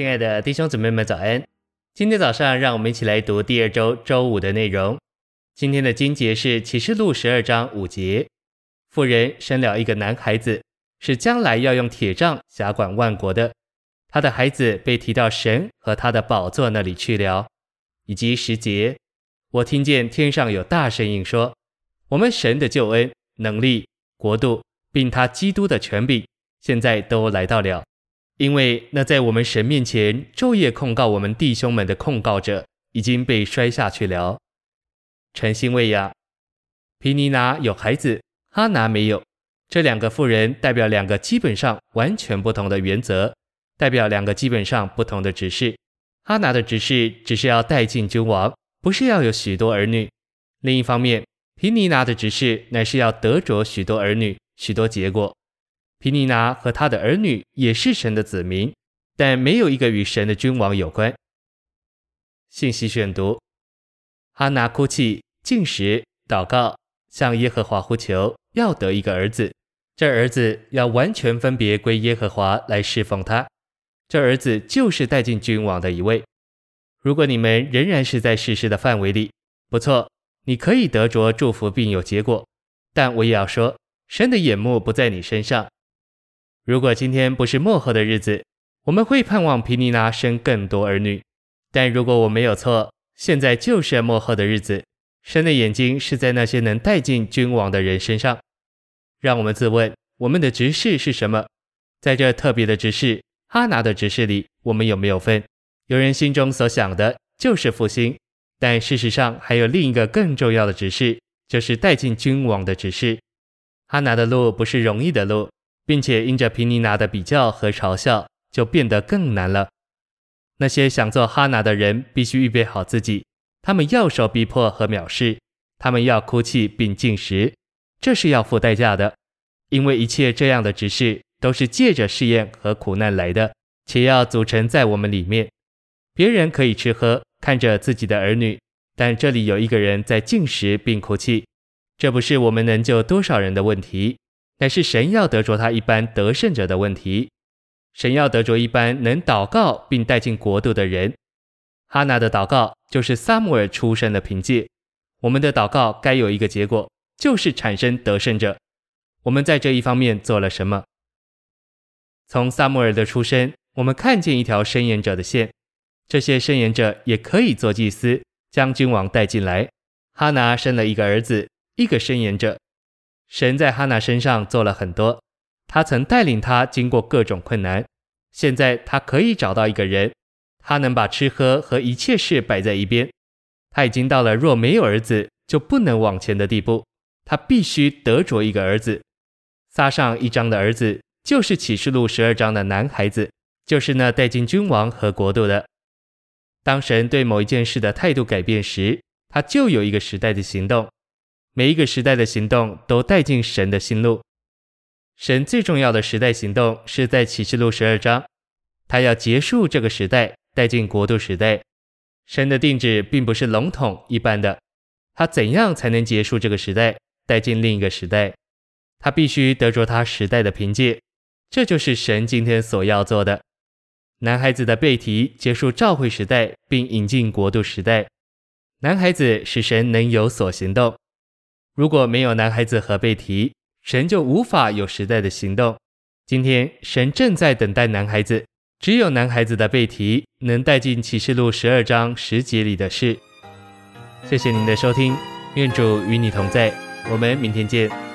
亲爱的弟兄姊妹们，早安！今天早上，让我们一起来读第二周周五的内容。今天的经节是启示录十二章五节：妇人生了一个男孩子，是将来要用铁杖辖管万国的。他的孩子被提到神和他的宝座那里去了。以及十节，我听见天上有大声音说：我们神的救恩、能力、国度，并他基督的权柄，现在都来到了。因为那在我们神面前昼夜控告我们弟兄们的控告者已经被摔下去了。诚心喂养，毗尼拿有孩子，哈拿没有。这两个妇人代表两个基本上完全不同的原则，代表两个基本上不同的指示。哈拿的指示只是要带进君王，不是要有许多儿女。另一方面，皮尼拿的指示乃是要得着许多儿女，许多结果。皮尼拿和他的儿女也是神的子民，但没有一个与神的君王有关。信息选读：哈拿哭泣、进食、祷告，向耶和华呼求，要得一个儿子。这儿子要完全分别归耶和华来侍奉他。这儿子就是带进君王的一位。如果你们仍然是在士师的范围里，不错，你可以得着祝福并有结果。但我也要说，神的眼目不在你身上。如果今天不是末后的日子，我们会盼望皮尼拉生更多儿女。但如果我没有错，现在就是末后的日子，神的眼睛是在那些能带进君王的人身上。让我们自问，我们的职事是什么？在这特别的职事，哈拿的职事里，我们有没有份？有人心中所想的就是复兴，但事实上还有另一个更重要的职事，就是带进君王的职事。哈拿的路不是容易的路。并且因着皮尼拿的比较和嘲笑，就变得更难了。那些想做哈拿的人，必须预备好自己，他们要受逼迫和藐视，他们要哭泣并进食，这是要付代价的。因为一切这样的职事，都是借着试验和苦难来的，且要组成在我们里面。别人可以吃喝，看着自己的儿女，但这里有一个人在进食并哭泣，这不是我们能救多少人的问题。乃是神要得着他一般得胜者的问题，神要得着一般能祷告并带进国度的人。哈拿的祷告就是撒母耳出生的凭借。我们的祷告该有一个结果，就是产生得胜者。我们在这一方面做了什么？从撒母耳的出生，我们看见一条伸延者的线。这些伸延者也可以做祭司，将君王带进来。哈拿生了一个儿子，一个伸延者。神在哈拿身上做了很多，他曾带领他经过各种困难。现在他可以找到一个人，他能把吃喝和一切事摆在一边。他已经到了若没有儿子就不能往前的地步。他必须得着一个儿子。撒上一章的儿子就是启示录十二章的男孩子，就是那带进君王和国度的。当神对某一件事的态度改变时，他就有一个时代的行动。每一个时代的行动都带进神的心路。神最重要的时代行动是在启示录十二章，他要结束这个时代，带进国度时代。神的定旨并不是笼统一般的，他怎样才能结束这个时代，带进另一个时代？他必须得着他时代的凭借，这就是神今天所要做的。男孩子的背提结束召会时代，并引进国度时代。男孩子使神能有所行动。如果没有男孩子和贝提，神就无法有时代的行动。今天神正在等待男孩子，只有男孩子的贝提能带进启示录十二章十节里的事。谢谢您的收听，愿主与你同在，我们明天见。